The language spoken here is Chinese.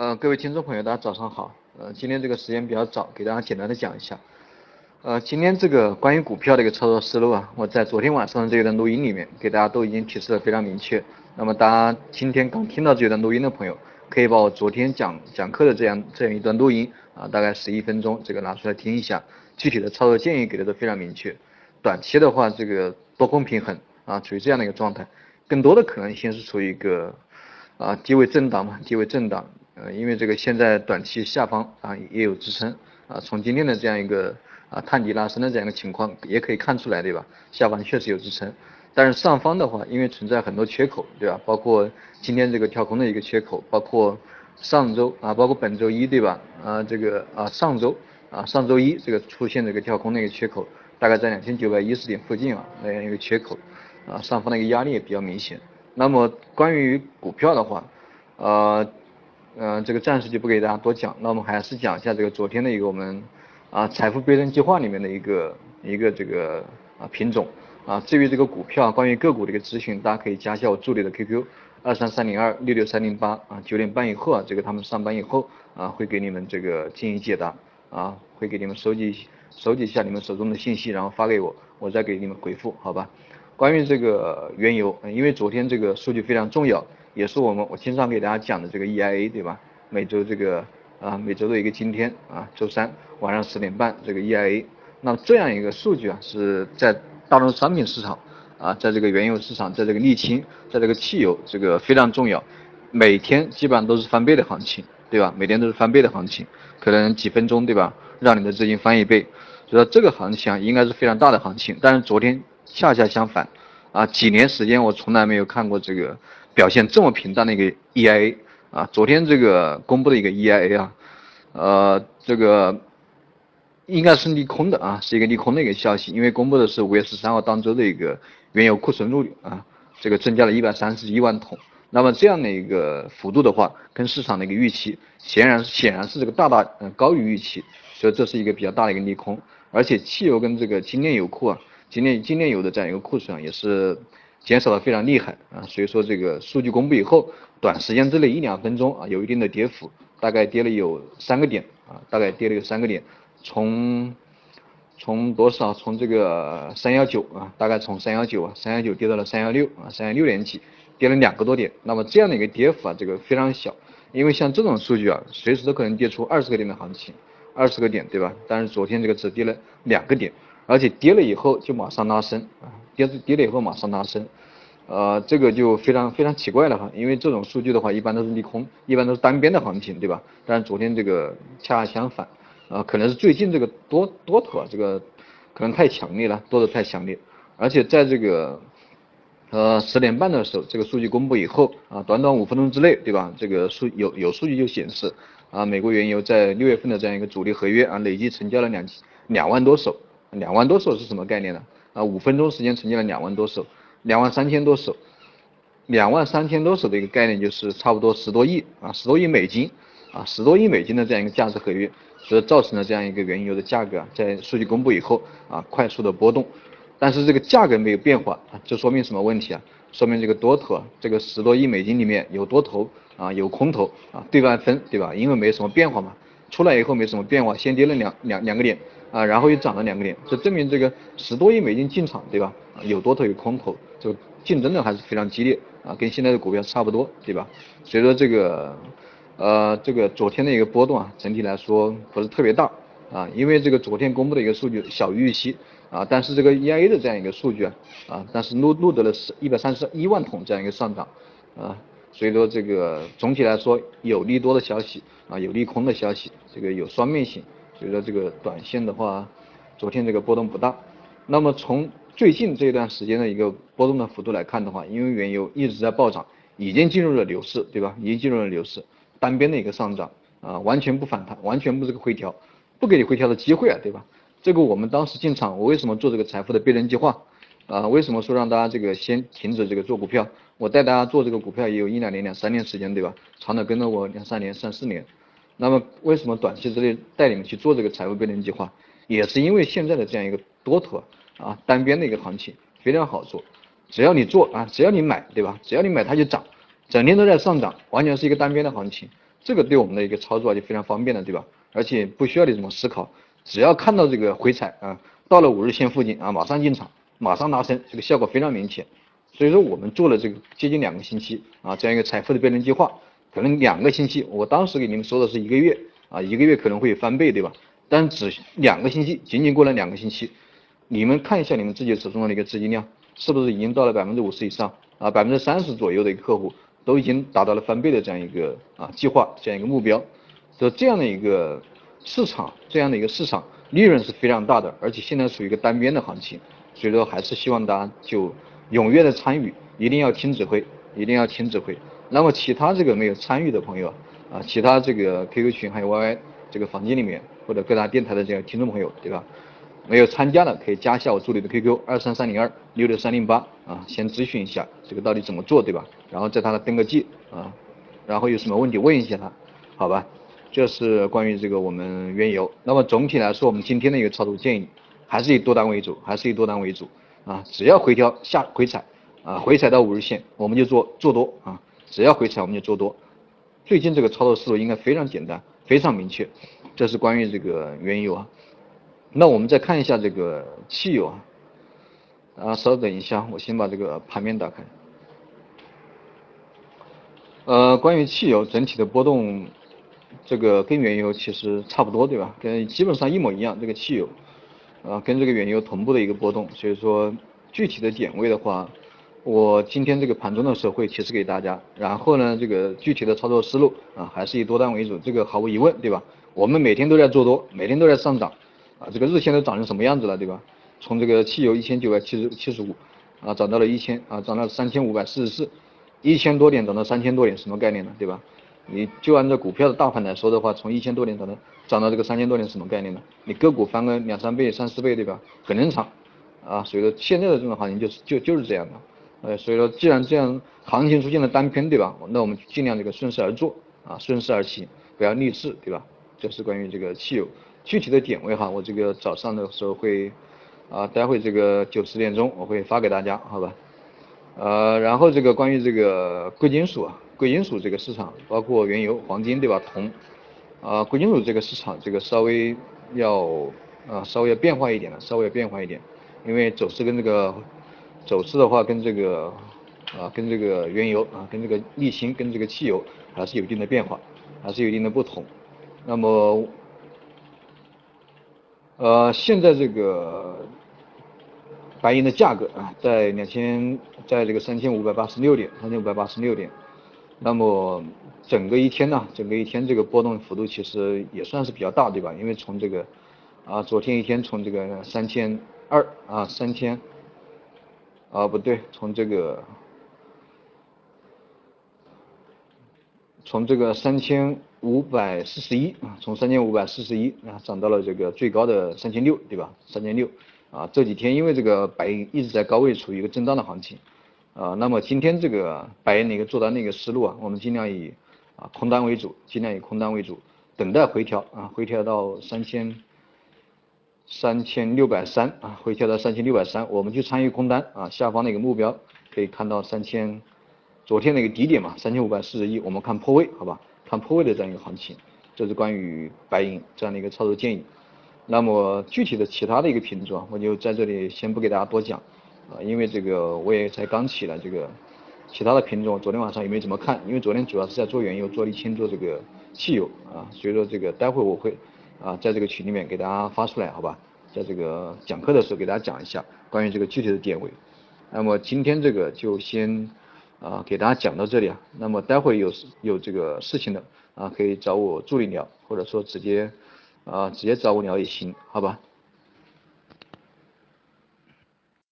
呃，各位听众朋友，大家早上好。呃，今天这个时间比较早，给大家简单的讲一下。呃，今天这个关于股票的一个操作思路啊，我在昨天晚上的这一段录音里面给大家都已经提示的非常明确。那么大家今天刚听到这段录音的朋友，可以把我昨天讲讲课的这样这样一段录音啊，大概十一分钟，这个拿出来听一下。具体的操作建议给的都非常明确。短期的话，这个多空平衡啊，处于这样的一个状态，更多的可能性是处于一个啊低位震荡嘛，低位震荡。呃，因为这个现在短期下方啊也有支撑啊，从今天的这样一个啊探底拉升的这样一个情况也可以看出来，对吧？下方确实有支撑，但是上方的话，因为存在很多缺口，对吧？包括今天这个跳空的一个缺口，包括上周啊，包括本周一，对吧？啊，这个啊上周啊上周一这个出现这个跳空的一个缺口，大概在两千九百一十点附近啊那样一个缺口啊，上方的一个压力也比较明显。那么关于股票的话，呃。嗯，这个暂时就不给大家多讲，那我们还是讲一下这个昨天的一个我们啊财富倍增计划里面的一个一个这个啊品种啊，至于这个股票关于个股的一个咨询，大家可以加一下我助理的 QQ 二三三零二六六三零八啊，九点半以后啊，这个他们上班以后啊会给你们这个进行解答啊，会给你们收集收集一下你们手中的信息，然后发给我，我再给你们回复，好吧？关于这个原油，因为昨天这个数据非常重要。也是我们我经常给大家讲的这个 EIA 对吧？每周这个啊每周的一个今天啊周三晚上十点半这个 EIA，那这样一个数据啊是在大宗商品市场啊在这个原油市场在这个沥青在这个汽油这个非常重要，每天基本上都是翻倍的行情对吧？每天都是翻倍的行情，可能几分钟对吧？让你的资金翻一倍，所以说这个行情啊应该是非常大的行情，但是昨天恰恰相反啊几年时间我从来没有看过这个。表现这么平淡的一个 EIA 啊，昨天这个公布的一个 EIA 啊，呃，这个应该是利空的啊，是一个利空的一个消息，因为公布的是五月十三号当周的一个原油库存入率啊，这个增加了一百三十一万桶，那么这样的一个幅度的话，跟市场的一个预期显然显然是这个大大嗯高于预期，所以这是一个比较大的一个利空，而且汽油跟这个精炼油库啊，精炼精炼油的这样一个库存也是。减少的非常厉害啊，所以说这个数据公布以后，短时间之内一两分钟啊，有一定的跌幅，大概跌了有三个点啊，大概跌了有三个点，从从多少？从这个三幺九啊，大概从三幺九啊，三幺九跌到了三幺六啊，三幺六点几，跌了两个多点。那么这样的一个跌幅啊，这个非常小，因为像这种数据啊，随时都可能跌出二十个点的行情，二十个点对吧？但是昨天这个只跌了两个点，而且跌了以后就马上拉升啊。跌跌了以后马上拉升，呃，这个就非常非常奇怪了哈，因为这种数据的话一般都是利空，一般都是单边的行情，对吧？但是昨天这个恰恰相反，啊，可能是最近这个多多头啊，这个可能太强烈了，多的太强烈，而且在这个呃十点半的时候，这个数据公布以后啊，短短五分钟之内，对吧？这个数有有数据就显示啊，美国原油在六月份的这样一个主力合约啊，累计成交了两两万多手，两万多手是什么概念呢？啊，五分钟时间成交了两万多手，两万三千多手，两万三千多手的一个概念就是差不多十多亿啊，十多亿美金啊，十多亿美金的这样一个价值合约，所以造成了这样一个原油的价格啊，在数据公布以后啊，快速的波动，但是这个价格没有变化啊，这说明什么问题啊？说明这个多头啊，这个十多亿美金里面有多头啊，有空头啊，对半分对吧？因为没什么变化嘛，出来以后没什么变化，先跌了两两两个点。啊，然后又涨了两个点，这证明这个十多亿美金进场，对吧？有多头有空头，就竞争的还是非常激烈啊，跟现在的股票差不多，对吧？所以说这个，呃，这个昨天的一个波动啊，整体来说不是特别大啊，因为这个昨天公布的一个数据小于预期啊，但是这个 EIA 的这样一个数据啊，啊，但是录录得了是一百三十一万桶这样一个上涨啊，所以说这个总体来说有利多的消息啊，有利空的消息，这个有双面性。所以说这个短线的话，昨天这个波动不大。那么从最近这段时间的一个波动的幅度来看的话，因为原油一直在暴涨，已经进入了牛市，对吧？已经进入了牛市，单边的一个上涨啊，完全不反弹，完全不这个回调，不给你回调的机会啊，对吧？这个我们当时进场，我为什么做这个财富的倍增计划啊？为什么说让大家这个先停止这个做股票？我带大家做这个股票也有一两年、两三年时间，对吧？长的跟着我两三年、三四年。那么为什么短期之内带你们去做这个财务倍增计划，也是因为现在的这样一个多头啊单边的一个行情非常好做，只要你做啊，只要你买，对吧？只要你买它就涨，整天都在上涨，完全是一个单边的行情，这个对我们的一个操作就非常方便了，对吧？而且不需要你怎么思考，只要看到这个回踩啊，到了五日线附近啊，马上进场，马上拉升，这个效果非常明显。所以说我们做了这个接近两个星期啊，这样一个财富的倍增计划，可能两个星期，我当时给你们说的是一个月啊，一个月可能会翻倍，对吧？但只两个星期，仅仅过了两个星期，你们看一下你们自己手中的一个资金量，是不是已经到了百分之五十以上啊？百分之三十左右的一个客户都已经达到了翻倍的这样一个啊计划，这样一个目标，所以这样的一个市场，这样的一个市场利润是非常大的，而且现在属于一个单边的行情，所以说还是希望大家就。踊跃的参与，一定要听指挥，一定要听指挥。那么其他这个没有参与的朋友啊，其他这个 QQ 群还有 YY 这个房间里面或者各大电台的这个听众朋友，对吧？没有参加的可以加一下我助理的 QQ 二三三零二六六三零八啊，先咨询一下这个到底怎么做，对吧？然后在他那登个记啊，然后有什么问题问一下他，好吧？这是关于这个我们原油。那么总体来说，我们今天的一个操作建议还是以多单为主，还是以多单为主。啊，只要回调下回踩，啊回踩到五日线，我们就做做多啊，只要回踩我们就做多。最近这个操作思路应该非常简单，非常明确。这是关于这个原油啊。那我们再看一下这个汽油啊，啊稍等一下，我先把这个盘面打开。呃，关于汽油整体的波动，这个跟原油其实差不多，对吧？跟基本上一模一样，这个汽油。啊，跟这个原油同步的一个波动，所以说具体的点位的话，我今天这个盘中的时候会提示给大家。然后呢，这个具体的操作思路啊，还是以多单为主，这个毫无疑问，对吧？我们每天都在做多，每天都在上涨，啊，这个日线都涨成什么样子了，对吧？从这个汽油一千九百七十七十五啊，涨到了一千啊，涨到三千五百四十四，一千多点涨到三千多点，什么概念呢？对吧？你就按照股票的大盘来说的话，从一千多点涨到涨到这个三千多点，什么概念呢？你个股翻个两三倍、三四倍，对吧？很正常啊。所以说现在的这种行情就是就就是这样的。呃，所以说既然这样行情出现了单偏，对吧？那我们尽量这个顺势而做啊，顺势而行，不要逆势，对吧？这是关于这个汽油具体的点位哈，我这个早上的时候会啊，待会这个九十点钟我会发给大家，好吧？呃，然后这个关于这个贵金属啊。贵金属这个市场，包括原油、黄金，对吧？铜，啊，贵金属这个市场，这个稍微要啊，稍微要变化一点了，稍微要变化一点，因为走势跟这个走势的话，跟这个啊，跟这个原油啊，跟这个沥青，跟这个汽油还是有一定的变化，还是有一定的不同。那么，呃，现在这个白银的价格啊，在两千，在这个三千五百八十六点，三千五百八十六点。那么整个一天呢，整个一天这个波动幅度其实也算是比较大，对吧？因为从这个啊，昨天一天从这个三千二啊，三千啊不对，从这个从这个三千五百四十一啊，从三千五百四十一啊涨到了这个最高的三千六，对吧？三千六啊，这几天因为这个白银一直在高位处于一个震荡的行情。啊，那么今天这个白银的一个做单的一个思路啊，我们尽量以啊空单为主，尽量以空单为主，等待回调啊，回调到三千三千六百三啊，回调到三千六百三，我们去参与空单啊，下方的一个目标可以看到三千，昨天的一个低点嘛，三千五百四十一，我们看破位，好吧，看破位的这样一个行情，这是关于白银这样的一个操作建议。那么具体的其他的一个品种，我就在这里先不给大家多讲。啊，因为这个我也才刚起来，这个其他的品种昨天晚上也没怎么看，因为昨天主要是在做原油、做沥青、做这个汽油啊，所以说这个待会我会啊在这个群里面给大家发出来，好吧？在这个讲课的时候给大家讲一下关于这个具体的点位。那么今天这个就先啊给大家讲到这里啊，那么待会有有这个事情的啊可以找我助理聊，或者说直接啊直接找我聊也行，好吧？